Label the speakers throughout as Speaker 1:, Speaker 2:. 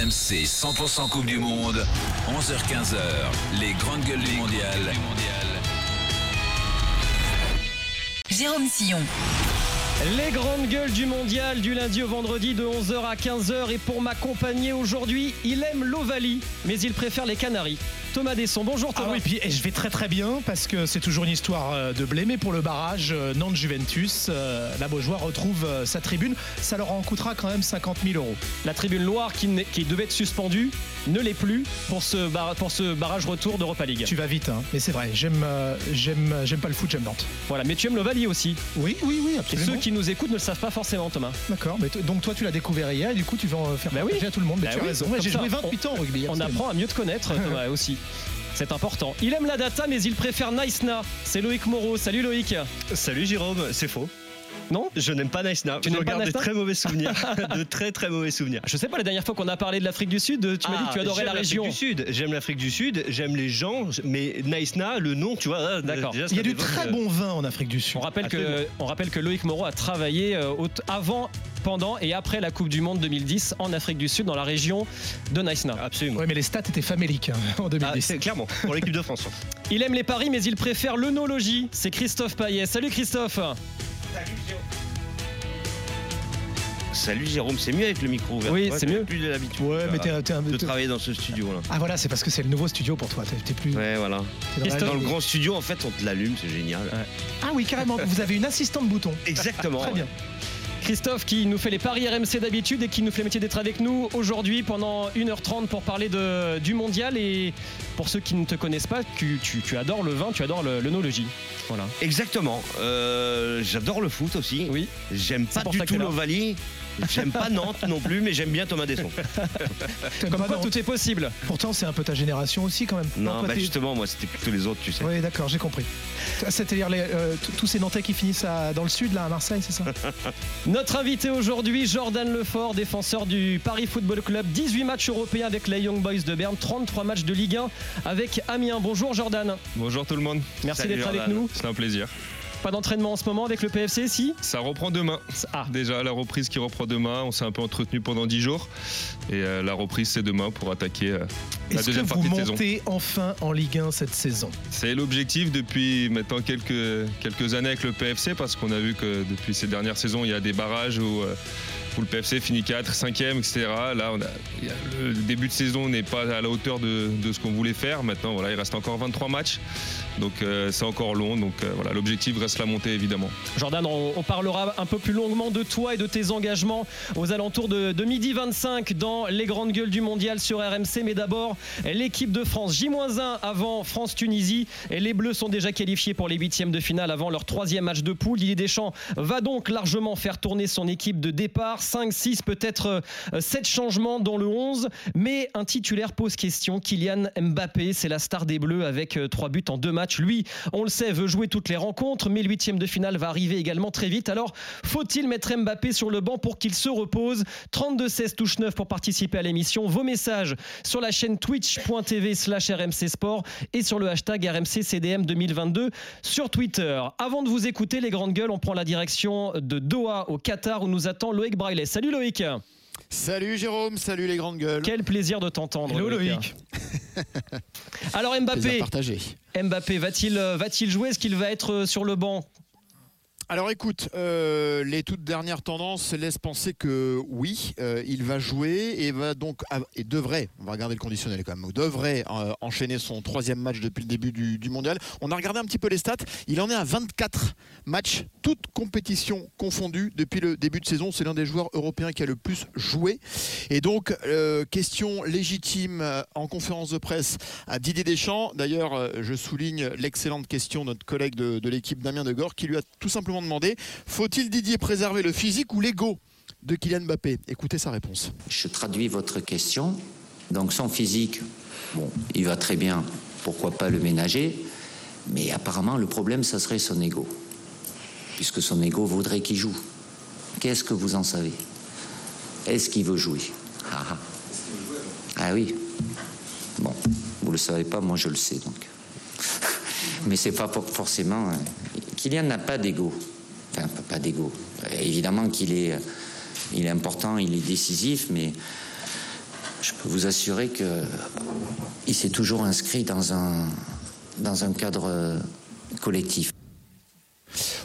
Speaker 1: RMC 100% Coupe du Monde, 11h-15h, les grandes gueules du mondial.
Speaker 2: Jérôme Sillon.
Speaker 3: Les grandes gueules du mondial du lundi au vendredi de 11h à 15h et pour m'accompagner aujourd'hui, il aime l'Ovalie mais il préfère les Canaries. Thomas Desson, bonjour Thomas.
Speaker 4: Ah oui, puis et je vais très très bien parce que c'est toujours une histoire euh, de blé, mais pour le barrage euh, Nantes-Juventus, euh, la Beaujoire retrouve euh, sa tribune. Ça leur en coûtera quand même 50 000 euros.
Speaker 3: La tribune Loire qui, devait être suspendue ne l'est plus pour ce, bar- pour ce barrage retour d'Europa League.
Speaker 4: Tu vas vite, hein. mais c'est vrai, j'aime euh, j'aime j'aime pas le foot, j'aime Nantes.
Speaker 3: Voilà, mais tu aimes l'Ovalie aussi.
Speaker 4: Oui, oui, oui,
Speaker 3: Et
Speaker 4: absolument.
Speaker 3: ceux qui nous écoutent ne le savent pas forcément Thomas.
Speaker 4: D'accord, mais donc toi tu l'as découvert hier et du coup tu vas en faire
Speaker 3: Bah oui.
Speaker 4: à tout le monde. Mais
Speaker 3: Bah
Speaker 4: tu as
Speaker 3: oui,
Speaker 4: raison.
Speaker 3: comme
Speaker 4: Ouais, J'ai joué 28 ans au rugby.
Speaker 3: On
Speaker 4: absolument.
Speaker 3: apprend à mieux te connaître Thomas aussi. C'est important. Il aime la data mais il préfère Nice-Na. C'est Loïc Moreau. Salut Loïc.
Speaker 5: Salut Jérôme, c'est faux.
Speaker 3: Non
Speaker 5: Je n'aime pas Nice Now.
Speaker 3: Tu
Speaker 5: Je
Speaker 3: n'aimes pas
Speaker 5: regarde de
Speaker 3: Nice Now
Speaker 5: très mauvais souvenirs. de très très mauvais souvenirs.
Speaker 3: Je sais pas, la dernière fois qu'on a parlé de l'Afrique du Sud, tu m'as dit que tu
Speaker 5: Ah,
Speaker 3: adorais
Speaker 5: j'aime
Speaker 3: la
Speaker 5: l'Afrique
Speaker 3: région.
Speaker 5: du Sud. J'aime l'Afrique du Sud, j'aime les gens, mais Nice le nom, tu vois. là,
Speaker 3: D'accord.
Speaker 4: Il y a du très bon vin en Afrique du Sud.
Speaker 3: On rappelle, que, on rappelle que Loïc Moreau a travaillé euh, avant, pendant et après la Coupe du Monde 2010 en Afrique du Sud, dans la région de Nice-Na.
Speaker 5: Absolument.
Speaker 4: Ouais, mais les stats étaient faméliques hein, en
Speaker 5: Ah,
Speaker 4: 2010.
Speaker 5: c'est clairement pour l'équipe de France.
Speaker 3: Il aime les paris, mais il préfère l'œnologie. C'est Christophe Payet. Salut Christophe.
Speaker 6: Salut Jérôme, c'est mieux avec le micro ouvert.
Speaker 3: Oui, c'est mieux.
Speaker 6: Plus de l'habitude.
Speaker 4: ouais, mais
Speaker 6: voilà,
Speaker 4: t'es t'es un
Speaker 6: de travailler dans ce studio là.
Speaker 4: Ah voilà, c'est parce que c'est le nouveau studio pour toi. T'es- T'es plus.
Speaker 6: Ouais, voilà.
Speaker 4: t'es dans
Speaker 6: Dans le grand studio, en fait, on te l'allume, c'est génial.
Speaker 4: Ah oui, carrément. Vous avez une assistante bouton.
Speaker 6: Exactement.
Speaker 4: Très bien.
Speaker 3: Christophe qui nous fait les paris RMC d'habitude et qui nous fait le métier d'être avec nous aujourd'hui pendant 1h30 pour parler de, du mondial. Et pour ceux qui ne te connaissent pas, tu, tu- tu adores le vin, tu adores le- l'œnologie. Voilà.
Speaker 6: Exactement. Euh, J'adore le foot aussi.
Speaker 3: Oui.
Speaker 6: J'aime pas du tout l'Ovalie. J'aime pas Nantes non plus, mais j'aime bien Thomas Desson.
Speaker 3: Comme quoi,
Speaker 4: non.
Speaker 3: tout est possible.
Speaker 4: Pourtant, c'est un peu ta génération aussi quand même.
Speaker 6: Non,
Speaker 4: toi,
Speaker 6: bah justement, moi, c'était plutôt les autres, tu sais.
Speaker 4: Oui, d'accord, j'ai compris. C'est-à-dire euh, tous ces Nantais qui finissent à- dans le sud, là, à Marseille, c'est ça?
Speaker 3: Notre invité aujourd'hui, Jordan Lefort, défenseur du Paris Football Club. 18 matchs européens avec les Young Boys de Berne, 33 matchs de Ligue 1 avec Amiens. Bonjour Jordan.
Speaker 7: Bonjour tout le monde,
Speaker 3: Merci d'être avec nous.
Speaker 7: c'est un plaisir.
Speaker 3: Pas d'entraînement en ce moment avec le PFC, si
Speaker 7: Ça reprend demain.
Speaker 3: Ah,
Speaker 7: Déjà la reprise qui reprend demain, on s'est un peu entretenu pendant 10 jours et euh, la reprise c'est demain pour attaquer euh, la
Speaker 4: Est-ce que
Speaker 7: deuxième
Speaker 4: vous
Speaker 7: partie de saison.
Speaker 4: montez enfin en Ligue 1 cette saison?
Speaker 7: C'est l'objectif depuis maintenant quelques, quelques années avec le PFC parce qu'on a vu que depuis ces dernières saisons il y a des barrages où, euh, où le PFC finit 4, 5e, etc. Là le début de saison n'est pas à la hauteur de, ce qu'on voulait faire. Maintenant voilà, il reste encore 23 matchs donc euh, c'est encore long. Donc euh, voilà, l'objectif reste la montée évidemment.
Speaker 3: Jordan, on, parlera un peu plus longuement de toi et de tes engagements aux alentours de, de midi 25 dans les grandes gueules du mondial sur RMC. Mais d'abord, l'équipe de France J-1 avant France-Tunisie. Et les Bleus sont déjà qualifiés pour les huitièmes de finale avant leur troisième match de poule. Didier Deschamps va donc largement faire tourner son équipe de départ. 5, 6, peut-être 7 changements dans le 11. Mais un titulaire pose question. Kylian Mbappé, c'est la star des Bleus avec 3 buts en deux matchs. Lui, on le sait, veut jouer toutes les rencontres, mais l'huitième de finale va arriver également très vite. Alors, faut-il mettre Mbappé sur le banc pour qu'il se repose? 32-16 touche 9 pour participer à l'émission. Vos messages sur la chaîne twitch.tv slash RMC Sport et sur le hashtag RMC CDM 2022 sur Twitter. Avant de vous écouter, les grandes gueules, on prend la direction de Doha au Qatar où nous attend Loïc Salut Loïc
Speaker 8: Salut Jérôme, salut les grandes gueules.
Speaker 3: Quel plaisir de t'entendre.
Speaker 4: Hello Loïc.
Speaker 3: Alors Mbappé. Mbappé va-t-il va-t-il jouer? Est-ce qu'il va être euh, sur le banc?
Speaker 8: Alors écoute, euh, les toutes dernières tendances laissent penser que oui, euh, il va jouer et va donc et devrait, on va regarder le conditionnel quand même, devrait euh, enchaîner son troisième match depuis le début du, mondial. On a regardé un petit peu les stats, il en est à 24 matchs, toutes compétitions confondues depuis le début de saison. C'est l'un des joueurs européens qui a le plus joué. Et donc, question légitime en conférence de presse à Didier Deschamps. D'ailleurs, je souligne l'excellente question de notre collègue de, de l'équipe Damien Degor qui lui a tout simplement faut-il Didier préserver le physique ou l'ego de Kylian Mbappé? Écoutez sa réponse.
Speaker 9: Je traduis votre question. Donc son physique, bon, il va très bien, pourquoi pas le ménager, mais apparemment le problème, ça serait son ego. Puisque son ego voudrait qu'il joue. Qu'est-ce que vous en savez? Est-ce qu'il veut jouer? Ah, ah. Ah oui. Bon, vous le savez pas, moi je le sais donc. mais c'est pas forcément. Kylian n'a pas d'ego. Enfin, pas- d'ego. Évidemment qu'il est, il est important, il est décisif, mais je peux vous assurer que il s'est toujours inscrit dans un, dans un cadre collectif.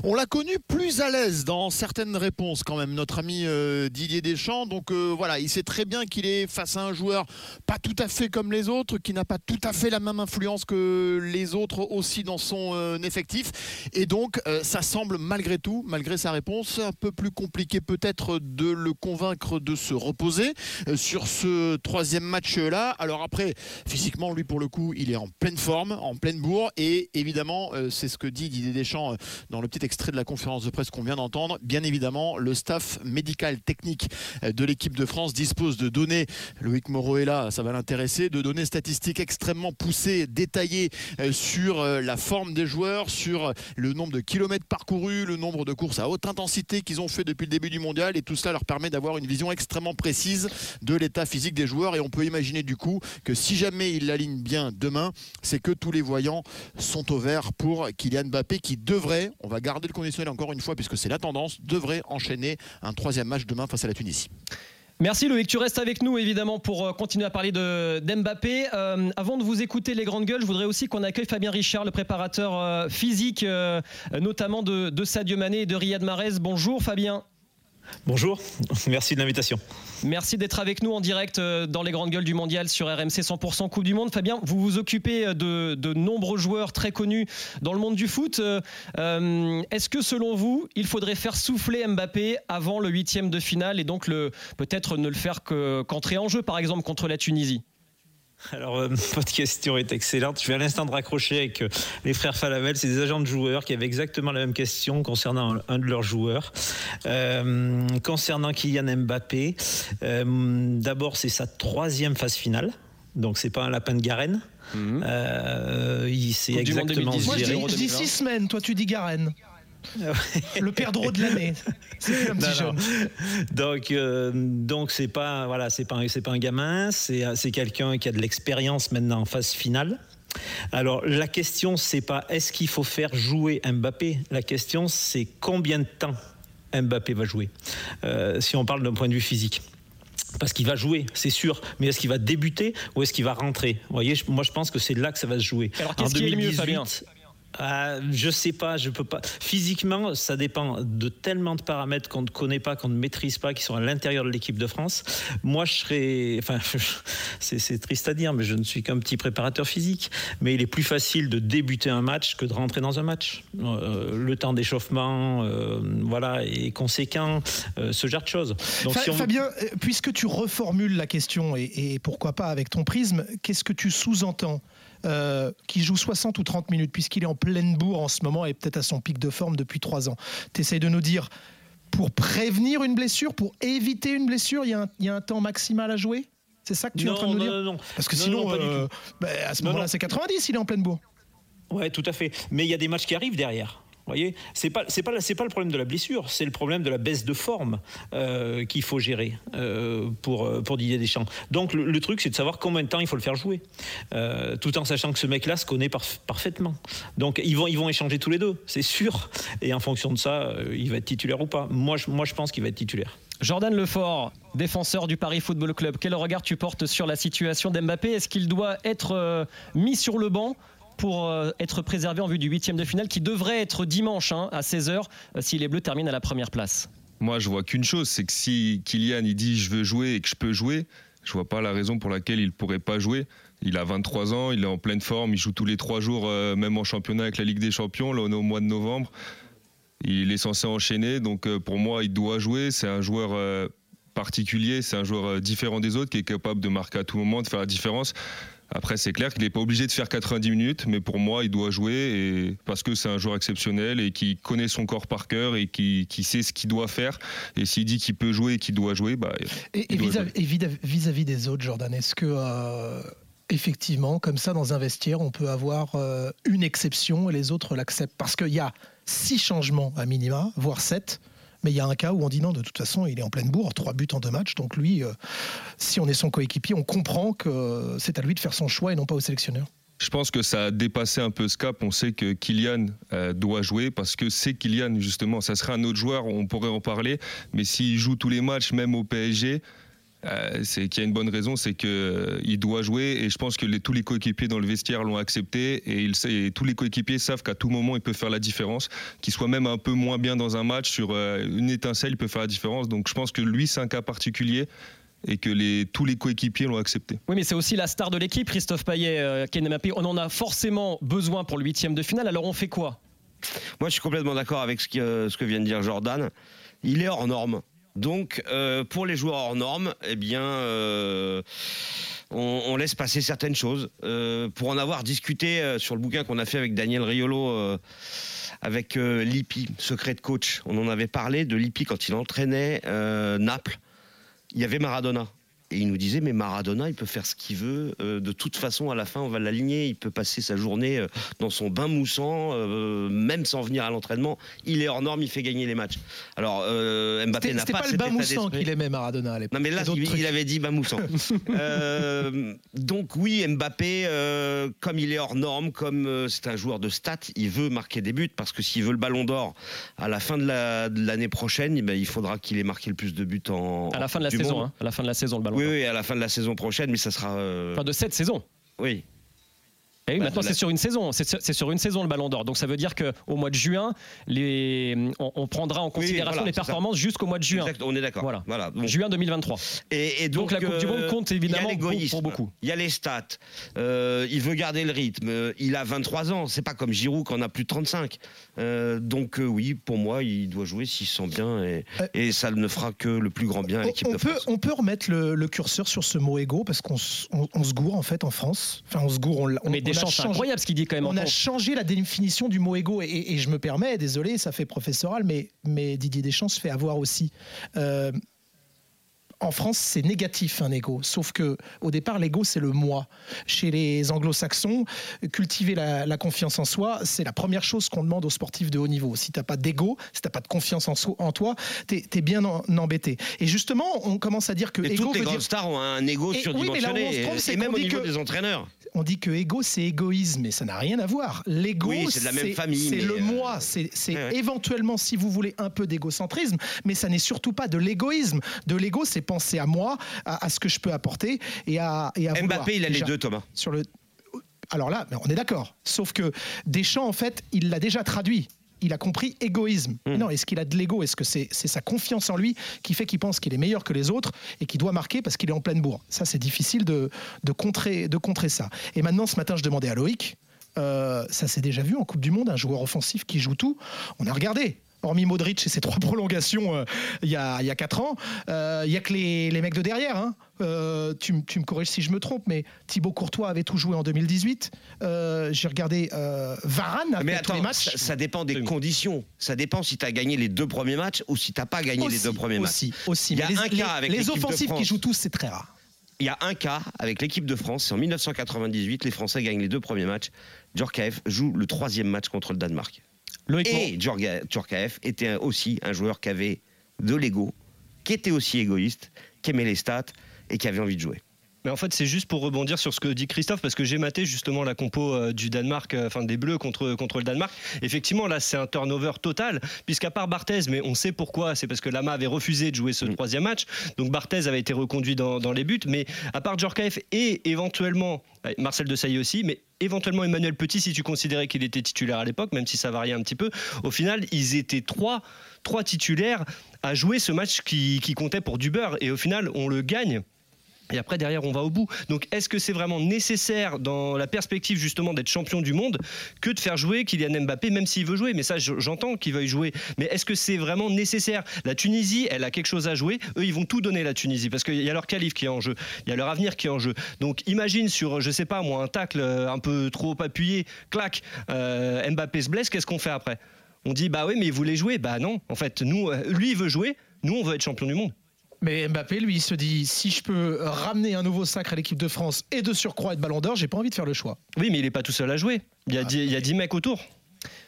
Speaker 8: On l'a connu plus à l'aise dans certaines réponses quand même, notre ami euh, Didier Deschamps. Donc euh, voilà, il sait très bien qu'il est face à un joueur pas tout à fait comme les autres, qui n'a pas tout à fait la même influence que les autres aussi dans son euh, effectif. Et donc ça semble malgré tout, malgré sa réponse, un peu plus compliqué peut-être de le convaincre de se reposer sur ce troisième match-là. Alors après, physiquement, lui pour le coup, il est en pleine forme, en pleine bourre. Et évidemment, c'est ce que dit Didier Deschamps dans le petit extrait de la conférence de presse qu'on vient d'entendre. Bien évidemment, le staff médical technique de l'équipe de France dispose de données, Loïc Moreau est là, ça va l'intéresser, de données statistiques extrêmement poussées, détaillées euh, sur euh, la forme des joueurs, sur le nombre de kilomètres parcourus, le nombre de courses à haute intensité qu'ils ont fait depuis le début du mondial. Et tout cela leur permet d'avoir une vision extrêmement précise de l'état physique des joueurs. Et on peut imaginer du coup que si jamais ils l'alignent bien demain, c'est que tous les voyants sont au vert pour Kylian Mbappé qui devrait, on va garder le conditionnel encore une fois puisque c'est la tendance, devrait enchaîner un troisième match demain face à la Tunisie.
Speaker 3: Merci Loïc, tu restes avec nous évidemment pour euh, continuer à parler de d'Mbappé. Euh, avant de vous écouter les grandes gueules, je voudrais aussi qu'on accueille Fabien Richard, le préparateur euh, physique, notamment de, de Sadio Mané et de Riyad Mahrez. Bonjour Fabien.
Speaker 10: Bonjour, merci de l'invitation.
Speaker 3: Merci d'être avec nous en direct euh, dans les grandes gueules du mondial sur RMC 100% Coupe du Monde. Fabien, vous vous occupez de, de nombreux joueurs très connus dans le monde du foot. Euh, euh, est-ce que selon vous, il faudrait faire souffler Mbappé avant le huitième de finale et donc peut-être ne le faire qu'entrer en jeu, par exemple contre la Tunisie?
Speaker 10: Alors, euh, votre question est excellente. Je viens à l'instant de raccrocher avec euh, les frères Falavel. C'est des agents de joueurs qui avaient exactement la même question concernant un, de leurs joueurs. Euh, concernant Kylian Mbappé, d'abord, c'est sa troisième phase finale. Donc, c'est pas un lapin de Garenne. Mhm. il s'est exactement
Speaker 4: Moi, je dis, six semaines. Toi, tu dis Garenne. le perdreau de l'année. C'est un petit jeune.
Speaker 10: Donc, euh, donc c'est pas voilà, c'est pas c'est pas un gamin, c'est c'est quelqu'un qui a de l'expérience maintenant en phase finale. Alors la question c'est pas est-ce qu'il faut faire jouer Mbappé? La question c'est combien de temps Mbappé va jouer? Euh, si on parle d'un point de vue physique parce qu'il va jouer, c'est sûr. Mais est-ce qu'il va débuter ou est-ce qu'il va rentrer? Vous voyez, moi je pense que c'est là que ça va se jouer.
Speaker 3: Alors qu'est-ce qui est mieux, Fabien?
Speaker 10: Euh, je sais pas, je peux pas. Physiquement, ça dépend de tellement de paramètres qu'on ne connaît pas, qu'on ne maîtrise pas, qui sont à l'intérieur de l'équipe de France. Moi, je serais, enfin, c'est triste à dire, mais je ne suis qu'un petit préparateur physique. Mais il est plus facile de débuter un match que de rentrer dans un match. Euh, le temps d'échauffement, euh, voilà, est conséquent, ce genre de choses.
Speaker 4: Donc, Fabien, puisque tu reformules la question et, et pourquoi pas avec ton prisme, qu'est-ce que tu sous-entends euh, qui joue 60 ou 30 minutes, puisqu'il est en pleine bourre en ce moment et peut-être à son pic de forme depuis 3 ans. Tu essayes de nous dire, pour prévenir une blessure, pour éviter une blessure, il y, a un temps maximal à jouer? C'est ça que tu es en train de nous dire?
Speaker 10: Non, non,
Speaker 4: Parce que sinon, euh, bah, à ce moment-là, c'est 90, il est en pleine bourre.
Speaker 10: Ouais, tout à fait. Mais il y a des matchs qui arrivent derrière voyez, c'est pas c'est pas c'est pas le problème de la blessure, c'est le problème de la baisse de forme euh, qu'il faut gérer euh, pour euh, pour Didier Deschamps. Donc le, truc c'est de savoir combien de temps il faut le faire jouer, tout en sachant que ce mec-là se connaît parfaitement. Donc ils vont ils vont échanger tous les deux, c'est sûr. Et en fonction de ça, il va être titulaire ou pas. Moi je, moi je pense qu'il va être titulaire.
Speaker 3: Jordan Lefort, défenseur du Paris Football Club, quel regard tu portes sur la situation d'Mbappé? Est-ce qu'il doit être mis sur le banc? Pour euh, être préservé en vue du huitième de finale qui devrait être dimanche hein, à 16h euh, si les Bleus terminent à la première place.
Speaker 7: Moi, je vois qu'une chose, c'est que si Kylian il dit je veux jouer et que je peux jouer, je vois pas la raison pour laquelle il pourrait pas jouer. Il a 23 ans, il est en pleine forme, il joue tous les trois jours, euh, même en championnat avec la Ligue des Champions. Là, on est au mois de novembre. Il est censé enchaîner, donc pour moi, il doit jouer. C'est un joueur particulier, c'est un joueur différent des autres qui est capable de marquer à tout moment, de faire la différence. Après, c'est clair qu'il n'est pas obligé de faire 90 minutes, mais pour moi, il doit jouer et parce que c'est un joueur exceptionnel et qui connaît son corps par cœur et qui, sait ce qu'il doit faire. Et s'il dit qu'il peut jouer et qu'il doit jouer, bah,
Speaker 4: et, vis-à-vis des autres, Jordan, est-ce que euh, effectivement, comme ça, dans un vestiaire, on peut avoir euh, une exception et les autres l'acceptent? Parce qu'il y a six changements à minima, voire sept. Mais il y a un cas où on dit non, de toute façon, il est en pleine bourre, trois buts en deux matchs. Donc lui, euh, si on est son coéquipier, on comprend que c'est à lui de faire son choix et non pas au sélectionneur.
Speaker 7: Je pense que ça a dépassé un peu ce cap. On sait que Kylian euh, doit jouer parce que c'est Kylian, justement. Ça serait un autre joueur, on pourrait en parler. Mais s'il joue tous les matchs, même au PSG, euh, c'est qu'il y a une bonne raison, c'est que euh, il doit jouer et je pense que les- tous les coéquipiers dans le vestiaire l'ont accepté et, il sait- et tous les coéquipiers savent qu'à tout moment il peut faire la différence, qu'il soit même un peu moins bien dans un match sur euh, une étincelle, il peut faire la différence. Donc je pense que lui c'est un cas particulier et que les, tous les coéquipiers l'ont accepté.
Speaker 3: Oui, mais c'est aussi la star de l'équipe, Christophe Payet, euh, Mbappé. On en a forcément besoin pour le huitième de finale. Alors on fait quoi?
Speaker 6: Moi, je suis complètement d'accord avec ce, qui, euh, ce que vient de dire Jordan. Il est hors norme. Donc, euh, pour les joueurs hors norme, eh bien, euh, on, laisse passer certaines choses. Euh, pour en avoir discuté sur le bouquin qu'on a fait avec Daniel Riolo, avec Lippi, secret de coach, on en avait parlé de Lippi quand il entraînait Naples. Il y avait Maradona. Et il nous disait, mais Maradona, il peut faire ce qu'il veut. Euh, de toute façon, à la fin, on va l'aligner. Il peut passer sa journée euh, dans son bain moussant, euh, même sans venir à l'entraînement. Il est hors norme, il fait gagner les matchs. Alors, euh, Mbappé n'a
Speaker 4: c'était
Speaker 6: pas,
Speaker 4: pas, le bain moussant qu'il aimait Maradona à l'époque.
Speaker 6: Non mais là, il, avait dit Bamoussant. Euh, donc oui, Mbappé, euh, comme il est hors norme, comme euh, c'est un joueur de stats, il veut marquer des buts parce que s'il veut le Ballon d'Or à la fin de la- de l'année prochaine, eh ben, il faudra qu'il ait marqué le plus de buts en
Speaker 3: À la fin de la saison, hein, à la fin de la saison, le ballon.
Speaker 6: Oui, oui, à la fin de la saison prochaine, mais ça sera. euh,
Speaker 3: Enfin, de cette saison.
Speaker 6: oui.
Speaker 3: Et oui,
Speaker 6: Bah,
Speaker 3: maintenant
Speaker 6: la-
Speaker 3: c'est sur une saison, c'est sur, une saison le Ballon d'Or. Donc ça veut dire que au mois de juin, les, on, on prendra en considération
Speaker 6: voilà,
Speaker 3: les performances jusqu'au mois de juin.
Speaker 6: Exact, on est d'accord.
Speaker 3: Voilà.
Speaker 6: Voilà. donc-
Speaker 3: Juin 2023.
Speaker 6: Et, et
Speaker 3: Donc,
Speaker 6: donc,
Speaker 3: la Coupe du Monde
Speaker 6: euh,
Speaker 3: compte évidemment pour- pour beaucoup.
Speaker 6: Il y a les stats. Euh, il veut garder le rythme. Euh, Il a 23 ans. C'est pas comme Giroud qui en a plus de 35. Euh, donc euh, oui, pour moi, il doit jouer s'il se sent bien et,
Speaker 4: Euh,
Speaker 6: et ça ne fera que le plus grand bien à
Speaker 4: On,
Speaker 6: l'équipe
Speaker 4: on
Speaker 6: de
Speaker 4: peut,
Speaker 6: France.
Speaker 4: on peut remettre le, le curseur sur ce mot égo parce qu'on se gourre en fait en France. Enfin, on se gourre. On, on,
Speaker 3: C'est
Speaker 4: changé-
Speaker 3: incroyable ce qu'il dit quand même.
Speaker 4: On
Speaker 3: en
Speaker 4: a
Speaker 3: compte.
Speaker 4: changé la définition du mot égo et, et- et je me permets, désolé, ça fait professoral, mais, mais Didier Deschamps se fait avoir aussi. Euh, en France, c'est négatif un ego, sauf que au départ, l'ego c'est le moi. Chez les Anglo-Saxons, cultiver la, la confiance en soi, c'est la première chose qu'on demande aux sportifs de haut niveau. Si t'as pas d'ego, si t'as pas de confiance en, soi- en toi, t'es es bien en- embêté. Et justement, on commence à dire que
Speaker 6: Et
Speaker 4: ego
Speaker 6: toutes les
Speaker 4: veut
Speaker 6: grandes
Speaker 4: dire-
Speaker 6: stars ont un ego
Speaker 4: Et oui, mais là où on se
Speaker 6: surdimensionné.
Speaker 4: trompe,
Speaker 6: et-
Speaker 4: c'est
Speaker 6: et même au
Speaker 4: dit
Speaker 6: niveau
Speaker 4: que-
Speaker 6: des entraîneurs.
Speaker 4: on dit que ego c'est égoïsme, mais ça n'a rien à voir. L'ego,
Speaker 6: Oui, c'est
Speaker 4: le
Speaker 6: euh,
Speaker 4: moi, c'est c'est
Speaker 6: ouais, ouais.
Speaker 4: éventuellement, si vous voulez, un peu d'égocentrisme, mais ça n'est surtout pas de l'égoïsme. De l'ego, c'est penser à moi, à, à ce que je peux apporter et à, et à vouloir.
Speaker 6: Mbappé, il a les deux, Thomas.
Speaker 4: Sur le... Alors là, on est d'accord. Sauf que Deschamps, en fait, il l'a déjà traduit. Il a compris égoïsme.
Speaker 6: Hmm.
Speaker 4: Non, est-ce qu'il a de l'ego? Est-ce que c'est sa confiance en lui qui fait qu'il pense qu'il est meilleur que les autres et qu'il doit marquer parce qu'il est en pleine bourre? Ça, c'est difficile de, de, contrer, de contrer ça. Et maintenant, ce matin, je demandais à Loïc, euh, ça s'est déjà vu en Coupe du Monde, un joueur offensif qui joue tout. On a regardé. Hormis Modric et ses trois prolongations euh, il y, a, il y a quatre ans, euh, il y a que les, les mecs de derrière. hein. Euh, tu, me corriges si je me trompe, mais Thibaut Courtois avait tout joué en 2018. Euh, J'ai regardé euh, Varane
Speaker 6: Mais
Speaker 4: tous
Speaker 6: attends,
Speaker 4: les matchs.
Speaker 6: ça, ça dépend des conditions. Ça dépend si tu as gagné les deux premiers matchs ou si tu n'as pas gagné les
Speaker 4: Aussi,
Speaker 6: deux premiers matchs.
Speaker 4: aussi, aussi.
Speaker 6: Il y a
Speaker 4: Mais
Speaker 6: un
Speaker 4: les,
Speaker 6: cas
Speaker 4: les-
Speaker 6: avec
Speaker 4: les offensifs qui
Speaker 6: France.
Speaker 4: jouent tous, c'est très rare.
Speaker 6: Il y a un cas avec l'équipe de France, c'est en 1998, les Français gagnent les deux premiers matchs. Djorkaeff joue le troisième match contre le Danemark. Et Djorkaeff était aussi un joueur qui avait de l'ego, qui était aussi égoïste, qui aimait les stats et qui avait envie de jouer.
Speaker 5: Mais en fait, c'est juste pour rebondir sur ce que dit Christophe, parce que j'ai maté justement la compo euh, du Danemark, euh, enfin des Bleus contre, contre le Danemark. Effectivement, là, c'est un turnover total, puisqu'à part Barthez, mais on sait pourquoi, c'est parce que Lama avait refusé de jouer ce troisième match, donc Barthez avait été reconduit dans, dans les buts, mais à part Djorkaeff et éventuellement euh, Marcel Desailly aussi, mais éventuellement Emmanuel Petit, si tu considérais qu'il était titulaire à l'époque, même si ça variait un petit peu, au final, ils étaient trois, trois titulaires à jouer ce match qui, qui comptait pour du beurre, et au final, on le gagne. Et après, derrière, on va au bout. Donc, est-ce que c'est vraiment nécessaire dans la perspective justement d'être champion du monde que de faire jouer Kylian Mbappé, même s'il veut jouer? Mais ça, je- j'entends qu'il veuille jouer. Mais est-ce que c'est vraiment nécessaire? La Tunisie, elle a quelque chose à jouer. Eux, ils vont tout donner, la Tunisie, parce qu'il y a leur qualif qui est en jeu. Il y a leur avenir qui est en jeu. Donc, imagine sur, je sais pas moi, un tacle euh, un peu trop appuyé, clac, euh, Mbappé se blesse, qu'est-ce qu'on fait après? On dit, bah oui, mais il voulait jouer? Bah non, en fait, nous, euh, lui, il veut jouer. Nous, on veut être champion du monde.
Speaker 4: Mais Mbappé, lui, il se dit si je peux ramener un nouveau sacre à l'équipe de France et de surcroît être ballon d'or, j'ai pas envie de faire le choix.
Speaker 5: Oui, mais il est pas tout seul à jouer. Il y a, dix- il y a 10 mecs autour.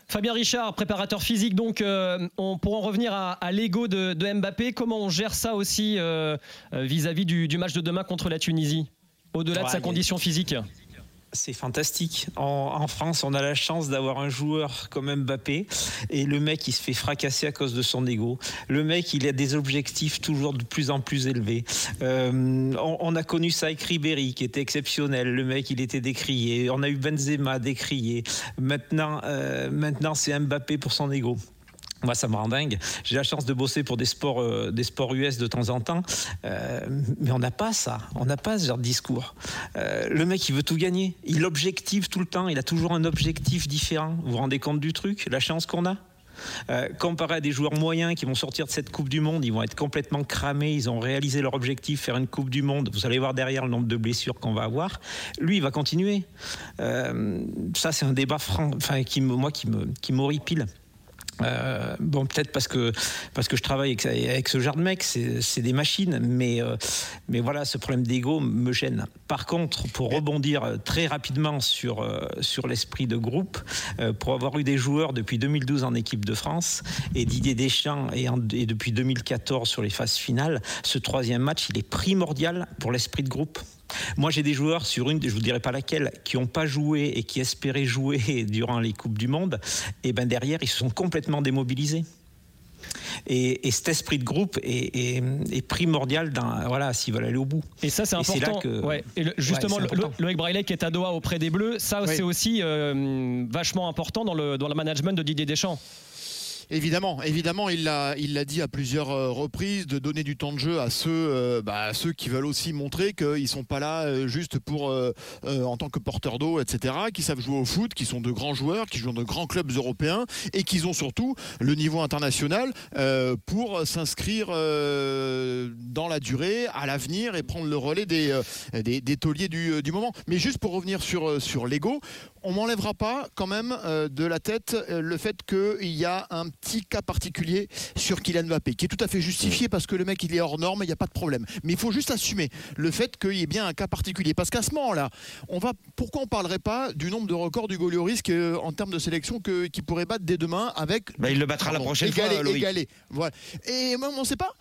Speaker 3: Fabien Richard, préparateur physique, donc euh, on, pour en revenir à, à l'ego de, de Mbappé, comment on gère ça aussi euh, euh, vis-à-vis du, du match de demain contre la Tunisie? Au-delà de sa condition physique
Speaker 10: C'est fantastique. En, France, on a la chance d'avoir un joueur comme Mbappé et le mec, il se fait fracasser à cause de son ego. Le mec, il a des objectifs toujours de plus en plus élevés. Euh, on, on a connu ça avec Ribéry, qui était exceptionnel. Le mec, il était décrié. On a eu Benzema décrié. Maintenant, euh, maintenant c'est Mbappé pour son ego. Moi, ça me rend dingue. J'ai la chance de bosser pour des sports, euh, des sports US de temps en temps, euh, mais on n'a pas ça. On n'a pas ce genre de discours. Euh, le mec, il veut tout gagner. Il objective tout le temps. Il a toujours un objectif différent. Vous vous rendez compte du truc La chance qu'on a? Comparé à des joueurs moyens qui vont sortir de cette Coupe du Monde, ils vont être complètement cramés, ils ont réalisé leur objectif, faire une Coupe du Monde. Vous allez voir derrière le nombre de blessures qu'on va avoir. Lui, il va continuer. Ça, c'est un débat franc, qui me, moi, qui me, qui m'horripile. Euh, bon, peut-être parce que parce que je travaille avec, avec ce genre de mecs, c'est des machines, mais euh, mais voilà, ce problème d'ego me gêne. Par contre, pour rebondir euh, très rapidement sur euh, sur l'esprit de groupe, pour avoir eu des joueurs depuis 2012 en équipe de France et Didier Deschamps et, en- et depuis 2014 sur les phases finales, ce troisième match, il est primordial pour l'esprit de groupe. Moi, j'ai des joueurs sur une, je vous dirai pas laquelle, qui n'ont pas joué et qui espéraient jouer durant les coupes du monde. Et ben derrière, ils se sont complètement démobilisés. Et, et cet esprit de groupe est, est- est primordial dans, voilà, s'ils veulent aller au bout.
Speaker 3: Et ça, c'est
Speaker 10: Et c'est là
Speaker 3: important.
Speaker 10: que-
Speaker 3: ouais. Et le- justement,
Speaker 10: Ouais,
Speaker 3: le-. Loïc Braillet qui est à Doha auprès des Bleus, ça,
Speaker 8: Oui.
Speaker 3: c'est aussi euh, vachement important dans le, dans le management de Didier Deschamps.
Speaker 8: Évidemment, évidemment, il l'a, il l'a dit à plusieurs euh, reprises de donner du temps de jeu à ceux, euh, bah, à ceux qui veulent aussi montrer qu'ils sont pas là euh, juste pour en tant que porteurs d'eau, etc. Qui savent jouer au foot, qui sont de grands joueurs, qui jouent dans de grands clubs européens et qui ont surtout le niveau international pour s'inscrire dans la durée, à l'avenir et prendre le relais des, des, tauliers du, moment. Mais juste pour revenir sur, sur l'ego, on m'enlèvera pas quand même euh, de la tête euh, le fait qu'il y a un petit cas particulier sur Kylian Mbappé qui est tout à fait justifié parce que le mec il est hors norme, il n'y a pas de problème. Mais il faut juste assumer le fait qu'il y ait bien un cas particulier parce qu'à ce moment-là, on va pourquoi on parlerait pas du nombre de records du Golioris en termes de sélection que qui pourrait battre dès demain avec
Speaker 6: Bah, il le battra la prochaine
Speaker 8: égalé,
Speaker 6: fois,
Speaker 8: égalé. Voilà. Et même on sait pas.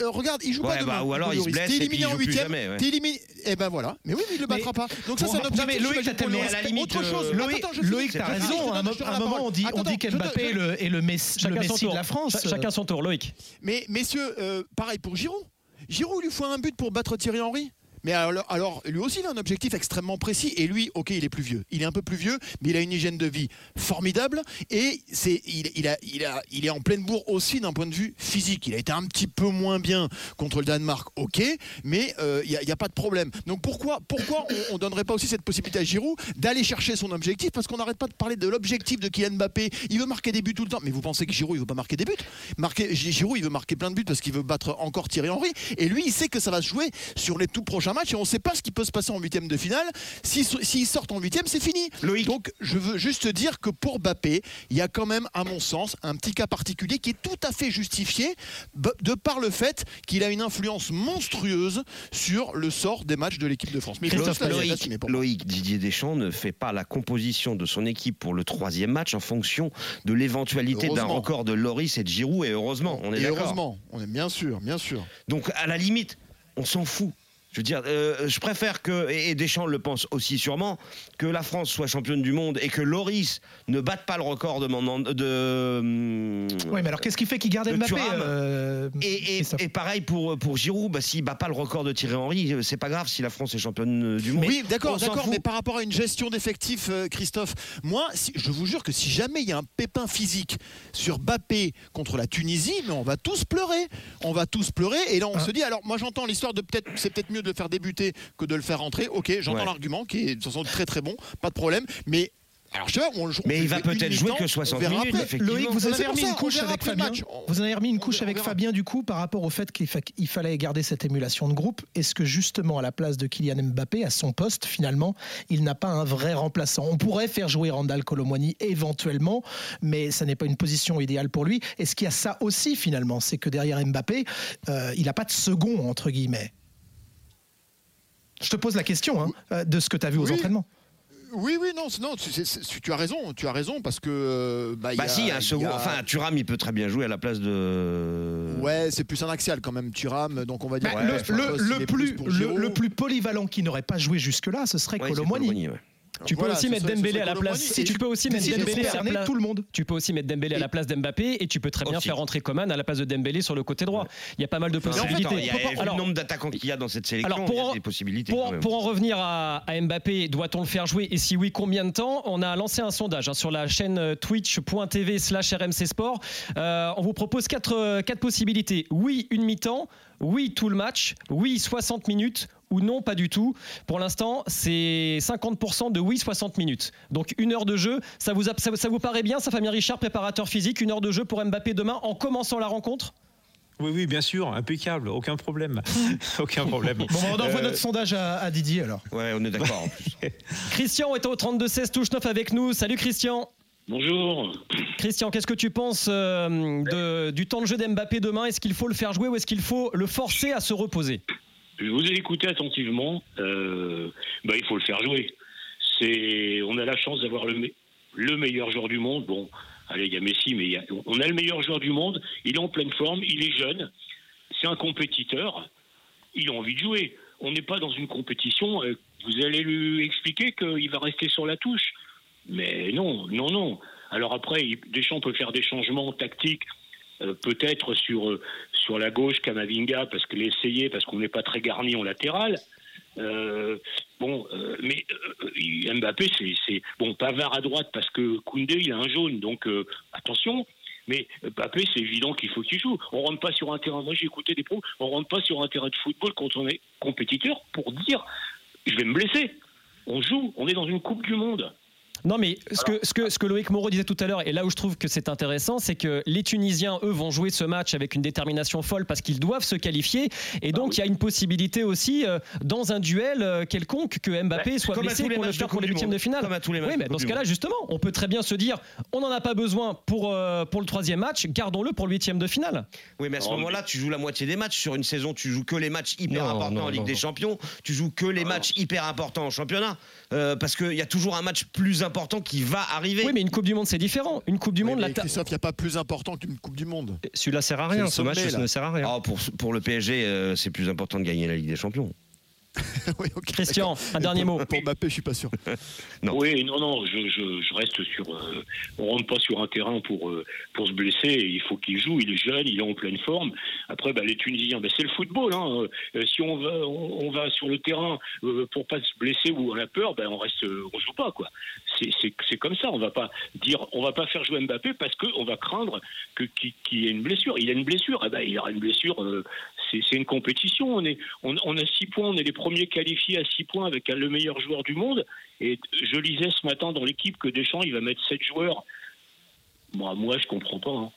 Speaker 8: Euh, regarde, il joue
Speaker 6: Ouais,
Speaker 8: pas demain.
Speaker 6: bah, ou alors il se blesse
Speaker 8: T'es
Speaker 6: et puis
Speaker 8: éliminé
Speaker 6: il
Speaker 8: en huitième.
Speaker 6: jamais, ouais.
Speaker 8: T'es éliminé. Et ben voilà. Mais oui, mais il le battra pas. Donc ça, c'est un objectif.
Speaker 4: mais Loïc, t'as à la limite,
Speaker 8: autre chose.
Speaker 4: euh,
Speaker 8: Attends,
Speaker 4: Loïc, t'as raison.
Speaker 8: te
Speaker 4: À un, moment, on dit, on dit qu'Mbappé est le, Messi, de la France.
Speaker 3: Ch- chacun son tour, Loïc.
Speaker 8: Mais messieurs, euh, pareil pour Giroud. Giroud il lui faut un but pour battre Thierry Henry? Mais alors, lui aussi, il a un objectif extrêmement précis. Et lui, ok, il est plus vieux. Il est un peu plus vieux, mais il a une hygiène de vie formidable. Et c'est, il, il a, il, a, il est en pleine bourre aussi d'un point de vue physique. Il a été un petit peu moins bien contre le Danemark, ok, mais euh, il n'y a pas de problème. Donc pourquoi, pourquoi on ne donnerait pas aussi cette possibilité à Giroud d'aller chercher son objectif? Parce qu'on n'arrête pas de parler de l'objectif de Kylian Mbappé. Il veut marquer des buts tout le temps. Mais vous pensez que Giroud, il veut pas marquer des buts? Marquer, Giroud, il veut marquer plein de buts parce qu'il veut battre encore Thierry Henry. Et lui, il sait que ça va se jouer sur les tout prochains matchs. Et on ne sait pas ce qui peut se passer en huitième de finale. S'ils s'ils sortent en huitième, c'est fini. Donc, je veux juste dire que pour Mbappé, il y a quand même, à mon sens, un petit cas particulier qui est tout à fait justifié de par le fait qu'il a une influence monstrueuse sur le sort des matchs de l'équipe de France. Mais faut
Speaker 6: Loïc, Loïc. Loïc, Didier Deschamps ne fait pas la composition de son équipe pour le troisième match en fonction de l'éventualité d'un record de Loris et de Giroud. Et heureusement, on est d'accord.
Speaker 8: heureusement, on est bien sûr, bien sûr.
Speaker 6: Donc à la limite, on s'en fout. Je veux dire, euh, je préfère que, et Deschamps le pense aussi sûrement, que la France soit championne du monde et que Loris ne batte pas le record de... Mon, de
Speaker 4: Oui, mais alors qu'est-ce qui fait qu'il garde
Speaker 6: de
Speaker 4: Mbappé euh,
Speaker 6: et, et-
Speaker 4: Christophe
Speaker 6: et pareil pour, pour Giroud, bah, s'il bat pas le record de Thierry Henry, euh, c'est pas grave si la France est championne du monde.
Speaker 8: Oui, d'accord, d'accord, mais par rapport à une gestion d'effectifs, euh, Christophe, moi, si- je vous jure que si jamais il y a un pépin physique sur Bappé contre la Tunisie, mais on va tous pleurer. On va tous pleurer. Et là, on
Speaker 4: Ah.
Speaker 8: se dit, alors moi j'entends l'histoire de peut-être, c'est peut-être mieux de le faire débuter que de le faire rentrer. Ok, j'entends
Speaker 6: Ouais.
Speaker 8: l'argument qui est de toute façon très très bon, pas de problème. Mais alors, je sais pas, on, on
Speaker 6: Mais il va peut-être jouer que
Speaker 8: on
Speaker 6: 60
Speaker 8: verra
Speaker 6: minutes.
Speaker 4: Loïc, vous en avez remis
Speaker 8: ça,
Speaker 4: une couche avec Fabien. Vous en avez remis une couche avec. Fabien du coup par rapport au fait qu'il fa- il fallait garder cette émulation de groupe. Est-ce que justement à la place de Kylian Mbappé, à son poste finalement, il n'a pas un vrai remplaçant? On pourrait faire jouer Randall Colomwani éventuellement, mais ça n'est pas une position idéale pour lui. Est-ce qu'il y a ça aussi finalement C'est que derrière Mbappé, euh, il n'a pas de second entre guillemets. Je te pose la question hein, euh, de ce que tu as vu aux
Speaker 8: Oui.
Speaker 4: entraînements.
Speaker 8: Oui, oui, non, c'est- non tu as raison, tu as raison parce que euh, bah, y
Speaker 6: Bah
Speaker 8: a-
Speaker 6: si, un
Speaker 8: y
Speaker 6: second.
Speaker 8: a-
Speaker 6: Enfin, Thuram, il peut très bien jouer à la place de.
Speaker 8: Ouais, c'est plus un axial quand même, Thuram, donc on va dire.
Speaker 4: Bah, le, plus, le, plus polyvalent qui n'aurait pas joué jusque-là, ce serait
Speaker 6: ouais.
Speaker 3: Tu peux
Speaker 8: Voilà,
Speaker 3: aussi mettre Dembélé à la place.
Speaker 8: Colomboigny.
Speaker 3: Tu peux aussi mettre Dembélé à la place.
Speaker 4: tout le monde.
Speaker 3: Tu peux aussi mettre Dembélé à la place d'Mbappé et tu peux très bien
Speaker 6: Aussi.
Speaker 3: faire rentrer Coman à la place de Dembélé sur le côté droit. Il y a pas mal de possibilités.
Speaker 6: il y a,
Speaker 3: Alors,
Speaker 6: le nombre d'attaquants qu'il y a dans cette sélection,
Speaker 3: Alors, pour
Speaker 6: il y a
Speaker 3: en-
Speaker 6: des possibilités.
Speaker 3: Pour, en revenir à, à Mbappé, doit-on le faire jouer? Et si oui, combien de temps? On a lancé un sondage hein, sur la chaîne euh, twitch.tv slash RMC Sport. Euh, on vous propose quatre, euh, quatre possibilités. Oui, une mi-temps. Oui, tout le match. Oui, 60 minutes. Ou non, pas du tout. Pour l'instant, c'est 50% de oui, 60 minutes. Donc une heure de jeu. Ça vous, a- ça, ça vous paraît bien, ça, Fabien Richard, préparateur physique Une heure de jeu pour Mbappé demain en commençant la rencontre?
Speaker 10: Oui, oui, bien sûr, impeccable, aucun problème. aucun problème.
Speaker 4: Bon, on envoie
Speaker 10: Euh,
Speaker 4: notre sondage à, à Didier alors.
Speaker 6: Ouais, on est d'accord en plus.
Speaker 3: Christian est au 32-16 touche 9 avec nous. Salut Christian.
Speaker 11: Bonjour.
Speaker 3: Christian, qu'est-ce que tu penses euh, de- du temps de jeu d'Mbappé demain? Est-ce qu'il faut le faire jouer ou est-ce qu'il faut le forcer à se reposer?
Speaker 11: Je vous ai écouté attentivement. Euh, bah, il faut le faire jouer. C'est, on a la chance d'avoir le, le meilleur joueur du monde. Bon, allez, il y a Messi, mais on a le meilleur joueur du monde. Il est en pleine forme, il est jeune, c'est un compétiteur. Il a envie de jouer. On n'est pas dans une compétition. euh, vous allez lui expliquer qu'il va rester sur la touche. Mais non, non, non. Alors après, Deschamps peut faire des changements tactiques, euh, peut-être sur, sur la gauche, Kamavinga, parce que l'essayer, parce qu'on n'est pas très garni en latéral. Euh, bon, euh, mais euh, Mbappé, c'est, bon, Pavard à droite parce que Koundé, il a un jaune, donc attention. Mais Mbappé, c'est évident qu'il faut qu'il joue. On rentre pas sur un terrain. Moi, j'ai écouté des pros. On rentre pas sur un terrain de football quand on est compétiteur pour dire, je vais me blesser. On joue. On est dans une Coupe du Monde.
Speaker 3: Non, mais ce que, ce, que, ce que Loïc Moreau disait tout à l'heure, et là où je trouve que c'est intéressant, c'est que les Tunisiens, eux, vont jouer ce match avec une détermination folle parce qu'ils doivent se qualifier. Et donc, il y a une possibilité aussi, euh, dans un duel euh, quelconque, que Mbappé soit
Speaker 6: Bah, comme à
Speaker 3: blessé pour le faire pour les huitièmes de finale.
Speaker 6: Comme à tous les matchs
Speaker 3: oui, mais dans ce cas-là, justement, on peut très bien se dire on n'en a pas besoin pour, euh, pour le troisième match, gardons-le pour le huitième de finale.
Speaker 6: Oui, mais à ce
Speaker 11: Oh,
Speaker 6: moment-là, tu joues la moitié des matchs. Sur une saison, tu joues que les matchs hyper
Speaker 3: Non,
Speaker 6: importants
Speaker 3: non,
Speaker 6: en Ligue
Speaker 3: non,
Speaker 6: des
Speaker 3: non.
Speaker 6: Champions. Tu joues que les matchs hyper importants en championnat. Euh, parce qu'il y a toujours un match plus important qui va arriver.
Speaker 3: Oui, mais une Coupe du Monde, c'est différent. Une Coupe du
Speaker 8: Oui,
Speaker 3: Monde,
Speaker 8: mais
Speaker 3: la
Speaker 8: Christophe, il n'y a pas plus important qu'une Coupe du Monde.
Speaker 5: Celui-là sert à rien, ce match ne sert à rien.
Speaker 6: Ah, pour, pour le PSG, euh, c'est plus important de gagner la Ligue des Champions.
Speaker 8: Oui,
Speaker 3: Christian, un dernier
Speaker 8: Pour-
Speaker 3: mot.
Speaker 8: Pour Mbappé, je suis pas sûr.
Speaker 6: Non.
Speaker 11: Oui, non, non, je, je, je reste sur. euh, on rentre pas sur un terrain pour euh, pour se blesser. Il faut qu'il joue. Il est jeune, il est en pleine forme. Après, bah, les Tunisiens, bah, c'est le football. Hein. Euh, si on va on, on va sur le terrain euh, pour pas se blesser ou on a peur, ben on reste, euh, on joue pas quoi. C'est comme ça. On va pas dire, on va pas faire jouer Mbappé parce que on va craindre que qu'il qu'il y ait une blessure. Il a une blessure. Eh ben, il aura une blessure. C'est une compétition. On est on, on a six points. On est les premiers qualifiés à six points avec le meilleur joueur du monde. Et je lisais ce matin dans l'équipe que Deschamps, il va mettre sept joueurs. Moi, moi, je comprends pas. hein.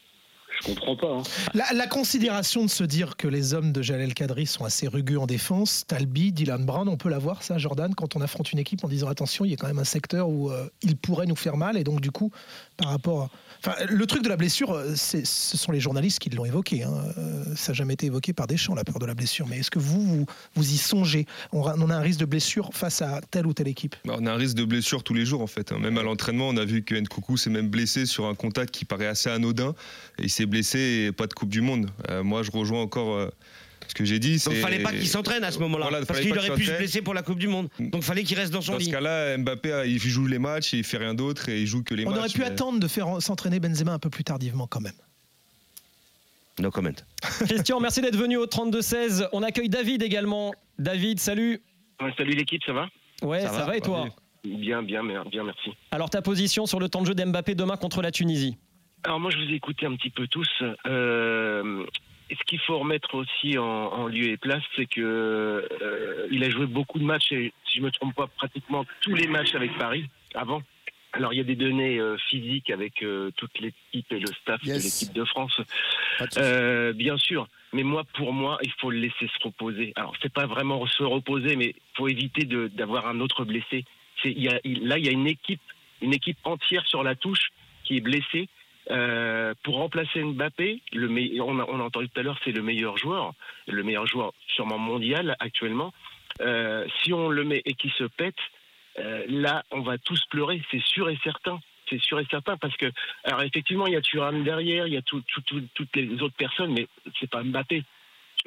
Speaker 11: Je comprends pas. hein.
Speaker 4: La, la considération de se dire que les hommes de Jalel Kadri sont assez rugueux en défense, Talbi, Dylan Brown, on peut l'avoir ça, Jordan, quand on affronte une équipe en disant attention, il y a quand même un secteur où euh, il pourrait nous faire mal et donc du coup, par rapport, à- enfin, le truc de la blessure, euh, ce sont les journalistes qui l'ont évoqué. hein. Euh, ça n'a jamais été évoqué par Deschamps la peur de la blessure. Mais est-ce que vous, vous, vous y songez? On, a un risque de blessure face à telle ou telle équipe?
Speaker 7: Bah, On a un risque de blessure tous les jours en fait. hein. Même à l'entraînement, on a vu que Nkoukou s'est même blessé sur un contact qui paraît assez anodin. Et il s'est blessé et pas de Coupe du Monde. Euh, moi, je rejoins encore euh, ce que j'ai dit.
Speaker 6: Donc
Speaker 7: c'est-
Speaker 6: fallait pas qu'il s'entraîne à ce moment-là.
Speaker 7: Voilà,
Speaker 6: parce qu'il aurait pu se blesser pour la Coupe du Monde. Donc fallait qu'il reste dans son
Speaker 7: Dans ce
Speaker 6: lit.
Speaker 7: cas-là, Mbappé, euh, il joue les matchs et il fait rien d'autre et il joue que les
Speaker 4: On
Speaker 7: matchs.
Speaker 4: aurait pu
Speaker 7: mais-
Speaker 4: attendre de faire en- s'entraîner Benzema un peu plus tardivement quand même.
Speaker 6: No comment.
Speaker 3: Christian, merci d'être venu au 32-16. On accueille David également. David, salut.
Speaker 12: salut l'équipe, ça va?
Speaker 3: Ouais, ça,
Speaker 6: Ça
Speaker 3: va,
Speaker 6: va,
Speaker 3: et toi?
Speaker 12: Bien, bien, bien, bien, merci.
Speaker 3: Alors ta position sur le temps de jeu d'Mbappé demain contre la Tunisie?
Speaker 12: Alors moi, je vous ai écouté un petit peu tous. Euh, ce qu'il faut remettre aussi en, en lieu et place, c'est que euh, il a joué beaucoup de matchs et si je me trompe pas, pratiquement tous les matchs avec Paris avant. Alors il y a des données euh, physiques avec euh, toute l'équipe et le staff
Speaker 8: Yes.
Speaker 12: de l'équipe de France. Euh, bien sûr. Mais moi, pour moi, il faut le laisser se reposer. Alors c'est pas vraiment se reposer, mais il faut éviter d'avoir un autre blessé. C'est y a, il- là, il y a une équipe, une équipe entière sur la touche qui est blessée. Euh, pour remplacer Mbappé, on, a, entendu tout à l'heure, c'est le meilleur joueur, le meilleur joueur sûrement mondial actuellement. Euh, si on le met et qu'il se pète, euh, là, on va tous pleurer, c'est sûr et certain. C'est sûr et certain parce que, alors effectivement, il y a Thuram derrière, il y a tout- tout- tout- toutes les autres personnes, mais c'est pas Mbappé.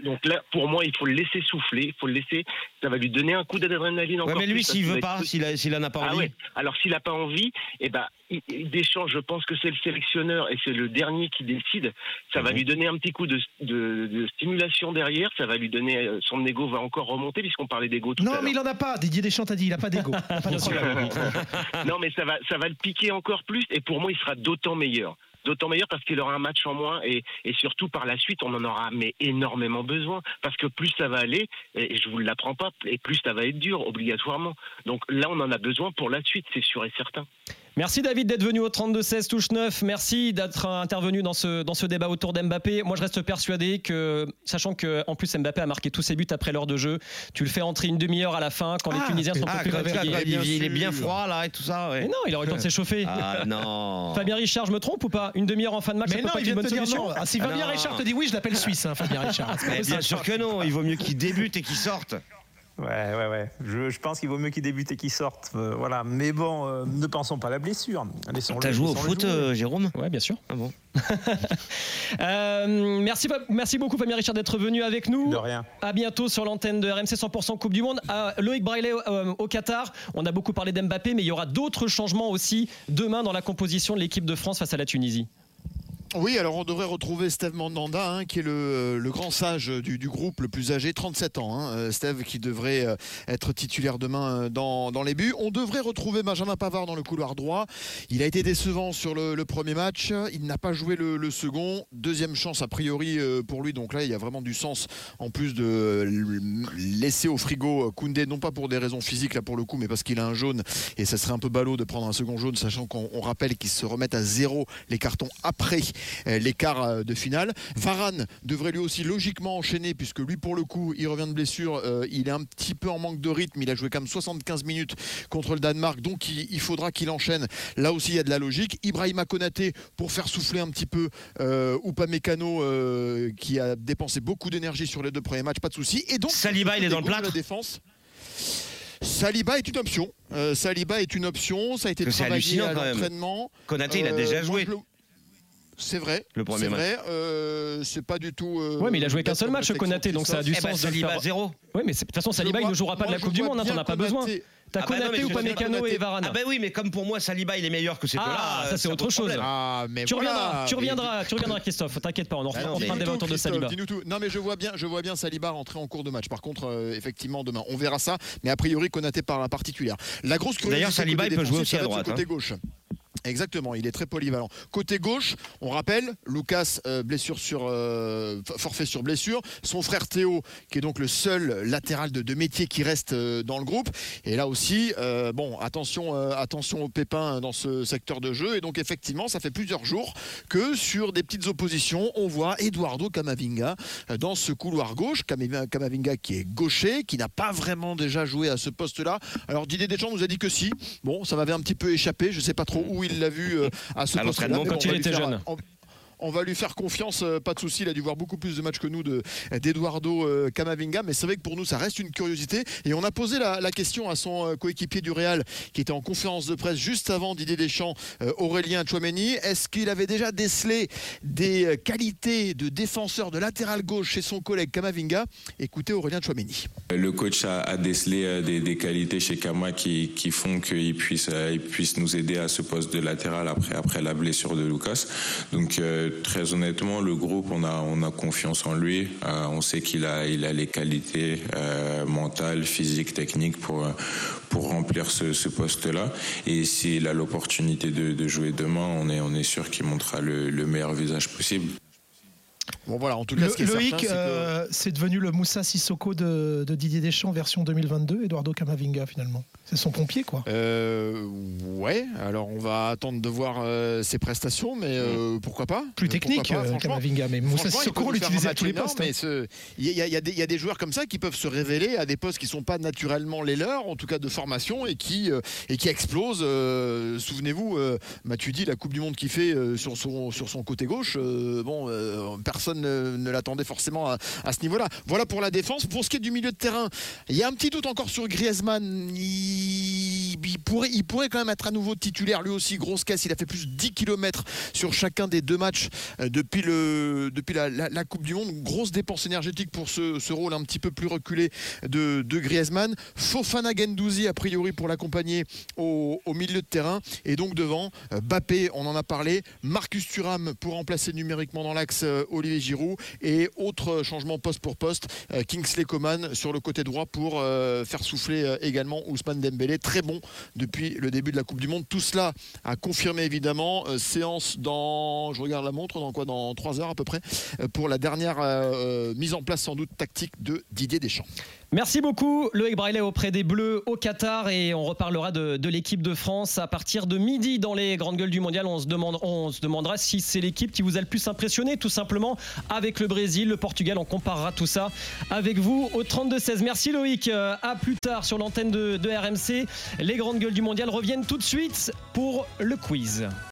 Speaker 12: Donc là, pour moi, il faut le laisser souffler, il faut le laisser. Ça va lui donner un coup d'adrénaline
Speaker 6: Ouais,
Speaker 12: encore.
Speaker 6: mais lui, s'il veut pas, s'il a- s'il en a pas
Speaker 12: Ah
Speaker 6: envie.
Speaker 12: ouais. Alors s'il n'a pas envie, eh ben, Deschamps, je pense que c'est le sélectionneur et c'est le dernier qui décide. Ça
Speaker 6: Mhm.
Speaker 12: va lui donner un petit coup de, de- de stimulation derrière. Ça va lui donner euh, son ego va encore remonter puisqu'on parlait d'ego tout à
Speaker 4: Non,
Speaker 12: l'heure.
Speaker 4: mais il en a pas. Didier Deschamps t'a dit, il a pas d'ego.
Speaker 12: Non, mais ça va, ça va le piquer encore plus et pour moi, il sera d'autant meilleur. D'autant meilleur parce qu'il aura un match en moins et, surtout par la suite, on en aura mais énormément besoin parce que plus ça va aller, et je vous l'apprends pas, et plus ça va être dur obligatoirement. Donc là, on en a besoin pour la suite, c'est sûr et certain.
Speaker 3: Merci David d'être venu au 32-16 touche 9. Merci d'être intervenu dans ce, dans ce débat autour d'Mbappé. Moi je reste persuadé que, sachant que en plus Mbappé a marqué tous ses buts après l'heure de jeu, tu le fais entrer une demi-heure à la fin quand les Tunisiens sont
Speaker 6: Ah,
Speaker 3: plus fatigués.
Speaker 6: il, est bien froid là et tout ça. ouais.
Speaker 3: Mais non, il aurait le temps de s'échauffer.
Speaker 6: Ah non.
Speaker 3: Fabien Richard, je me trompe ou pas? Une demi-heure en fin de match, ça
Speaker 4: Mais
Speaker 3: peut
Speaker 4: non,
Speaker 3: pas
Speaker 4: il
Speaker 3: être une
Speaker 4: de
Speaker 3: bonne solution
Speaker 4: non. Ah, si Fabien
Speaker 6: Ah non.
Speaker 4: Richard te dit oui, je l'appelle Suisse, hein, Fabien Richard. Pas
Speaker 6: Mais bien sûr que non, il vaut mieux qu'il débute et qu'il sorte.
Speaker 10: Ouais, ouais, ouais. Je, je pense qu'il vaut mieux qu'il débute et qu'il sorte. euh, voilà. Mais bon, euh, ne pensons pas à la blessure. Laissons-le-
Speaker 6: T'as joué au foot, euh, Jérôme?
Speaker 3: Ouais, bien sûr.
Speaker 6: Ah bon
Speaker 3: Euh, merci, merci beaucoup Fabien Richard d'être venu avec nous.
Speaker 10: De rien.
Speaker 3: À bientôt sur l'antenne de RMC 100% Coupe du Monde. À Loïc Braillet euh, au Qatar. On a beaucoup parlé d'Mbappé, mais il y aura d'autres changements aussi demain dans la composition de l'équipe de France face à la Tunisie.
Speaker 8: Oui, alors on devrait retrouver Steve Mandanda, hein, qui est le, grand sage du, groupe, le plus âgé, 37 ans. hein, euh, Steve qui devrait euh, être titulaire demain euh, dans, les buts. On devrait retrouver Benjamin Pavard dans le couloir droit. Il a été décevant sur le, premier match. Il n'a pas joué le, le second. Deuxième chance a priori pour lui. Donc là, il y a vraiment du sens en plus de laisser au frigo Koundé, non pas pour des raisons physiques là pour le coup, mais parce qu'il a un jaune et ça serait un peu ballot de prendre un second jaune, sachant qu'on on rappelle qu'ils se remettent à zéro les cartons après euh, l'écart euh, de finale. Varane devrait lui aussi logiquement enchaîner puisque lui pour le coup il revient de blessure, euh, il est un petit peu en manque de rythme, il a joué quand même 75 minutes contre le Danemark donc il, il faudra qu'il enchaîne. Là aussi il y a de la logique. Ibrahima Konaté pour faire souffler un petit peu euh, Upamecano euh, qui a dépensé beaucoup d'énergie sur les deux premiers matchs, pas de souci. Et donc
Speaker 6: Saliba, il est dans le
Speaker 8: de
Speaker 6: plâtre
Speaker 8: la défense. Saliba est une option. Euh, Saliba est une option. Ça a été travaillé à l'entraînement.
Speaker 6: Konaté, il a déjà joué.
Speaker 8: C'est vrai.
Speaker 6: Le premier
Speaker 8: c'est
Speaker 6: match.
Speaker 8: vrai. euh, c'est pas du tout. euh,
Speaker 3: Ouais, mais il a joué qu'un seul match, Konaté, donc ça a du.
Speaker 6: Eh ben,
Speaker 3: sens de
Speaker 6: Saliba,
Speaker 3: faire.
Speaker 6: zéro.
Speaker 3: Oui, mais c'est- de toute façon, Saliba, il ne jouera pas de la Coupe du Monde, t'en as pas besoin.
Speaker 8: Konaté.
Speaker 3: T'as
Speaker 6: Ah bah non,
Speaker 3: Konaté ou
Speaker 8: Konaté.
Speaker 3: et Varane.
Speaker 6: Ah bah oui, mais comme pour moi, Saliba, il est meilleur que ces
Speaker 3: Ah,
Speaker 6: deux-là.
Speaker 3: ça, c'est autre chose.
Speaker 8: Ah, mais
Speaker 3: Tu
Speaker 8: voilà.
Speaker 3: reviendras, tu
Speaker 8: Mais-
Speaker 3: reviendras, tu reviendras, Christophe. T'inquiète pas, on en fera un
Speaker 8: Dis-nous
Speaker 3: débat
Speaker 8: tout,
Speaker 3: autour de Saliba.
Speaker 8: dis-nous tout. Non mais je vois bien, je vois bien Saliba rentrer en cours de match. Par contre, euh, effectivement demain, on verra ça. Mais a priori, Konaté par particulière. La grosse curiosité.
Speaker 6: D'ailleurs, Saliba, il peut jouer aussi à droite,
Speaker 8: ce Côté gauche. Exactement, il est très polyvalent. Côté gauche, on rappelle, Lucas euh, blessure sur euh, forfait sur blessure. Son frère Théo, qui est donc le seul latéral de, métier qui reste euh, dans le groupe. Et là aussi, bon, attention, attention aux pépins dans ce secteur de jeu. Et donc effectivement, ça fait plusieurs jours que sur des petites oppositions, on voit Eduardo Camavinga dans ce couloir gauche. Camavinga, qui est gaucher, qui n'a pas vraiment déjà joué à ce poste-là. Alors Didier Deschamps nous a dit que si. Bon, ça m'avait un petit peu échappé. Je sais pas trop où il l'a vu euh, à ce poste-là.
Speaker 3: quand il était jeune.
Speaker 8: On- va lui faire confiance, euh, pas de souci. Il a dû voir beaucoup plus de matchs que nous de- d'Eduardo euh, Camavinga, mais c'est vrai que pour nous, ça reste une curiosité. Et on a posé la, question à son euh, coéquipier du Real, qui était en conférence de presse juste avant Didier Deschamps, Aurélien Chouameni. Est-ce qu'il avait déjà décelé des qualités de défenseur de latéral gauche chez son collègue Camavinga? Écoutez Aurélien Chouameni.
Speaker 13: Le coach a, décelé des, qualités chez Kama qui, font qu'il puisse, il puisse nous aider à ce poste de latéral après, après la blessure de Lucas. Donc très honnêtement, le groupe, on a, on a confiance en lui. Euh, on sait qu'il a, il a les qualités euh, mentales, physiques, techniques pour, pour remplir ce, ce poste-là. Et s'il a l'opportunité de, de jouer demain, on est, on est sûr qu'il montrera le, le meilleur visage possible.
Speaker 8: Bon voilà, en tout cas,
Speaker 4: Le-
Speaker 8: ce qui est
Speaker 4: Loïc,
Speaker 8: certain, c'est que-
Speaker 4: euh, c'est devenu le Moussa Sissoko de, de Didier Deschamps version 2022, Eduardo Camavinga finalement. C'est son pompier quoi.
Speaker 8: Euh, ouais, alors on va attendre de voir euh, ses prestations, mais pourquoi pas?
Speaker 4: Plus technique
Speaker 8: pas.
Speaker 4: Camavinga, mais Moussa Sissoko on l'utilisait à tous les postes. hein.
Speaker 8: Il y, a- y des- il y a des joueurs comme ça qui peuvent se révéler à des postes qui ne sont pas naturellement les leurs, en tout cas de formation, et qui, et qui explosent. Souvenez-vous, euh, Matuidi, la Coupe du Monde qu'il fait sur, son, sur son côté gauche, bon, euh, ne, l'attendait forcément à, ce niveau-là. Voilà pour la défense. Pour ce qui est du milieu de terrain, il y a un petit doute encore sur Griezmann. Il- pourrait, quand même être à nouveau titulaire. Lui aussi, grosse caisse. Il a fait plus de 10 km sur chacun des deux matchs euh, depuis, la, Coupe du Monde. Grosse dépense énergétique pour ce, rôle un petit peu plus reculé de, Griezmann. Fofana Gendouzi, a priori, pour l'accompagner au, au milieu de terrain. Et donc devant, euh, Bappé, on en a parlé. Marcus Thuram pour remplacer numériquement dans l'axe euh, Olivier Giroud. Et autre changement poste pour poste, euh, Kingsley Coman sur le côté droit pour euh, faire souffler euh, également Ousmane Dembélé. Très bon depuis le début de la Coupe du Monde. Tout cela a confirmé évidemment. Séance dans, je regarde la montre, dans quoi Dans 3 heures à peu près, pour la dernière mise en place sans doute tactique de Didier Deschamps.
Speaker 3: Merci beaucoup Loïc Braillet auprès des Bleus au Qatar et on reparlera de, l'équipe de France à partir de midi dans les grandes gueules du mondial. On se, demandera si c'est l'équipe qui vous a le plus impressionné tout simplement avec le Brésil, le Portugal. On comparera tout ça avec vous au 32-16. Merci Loïc. Euh, À plus tard sur l'antenne de RMC. Les grandes gueules du mondial reviennent tout de suite pour le quiz.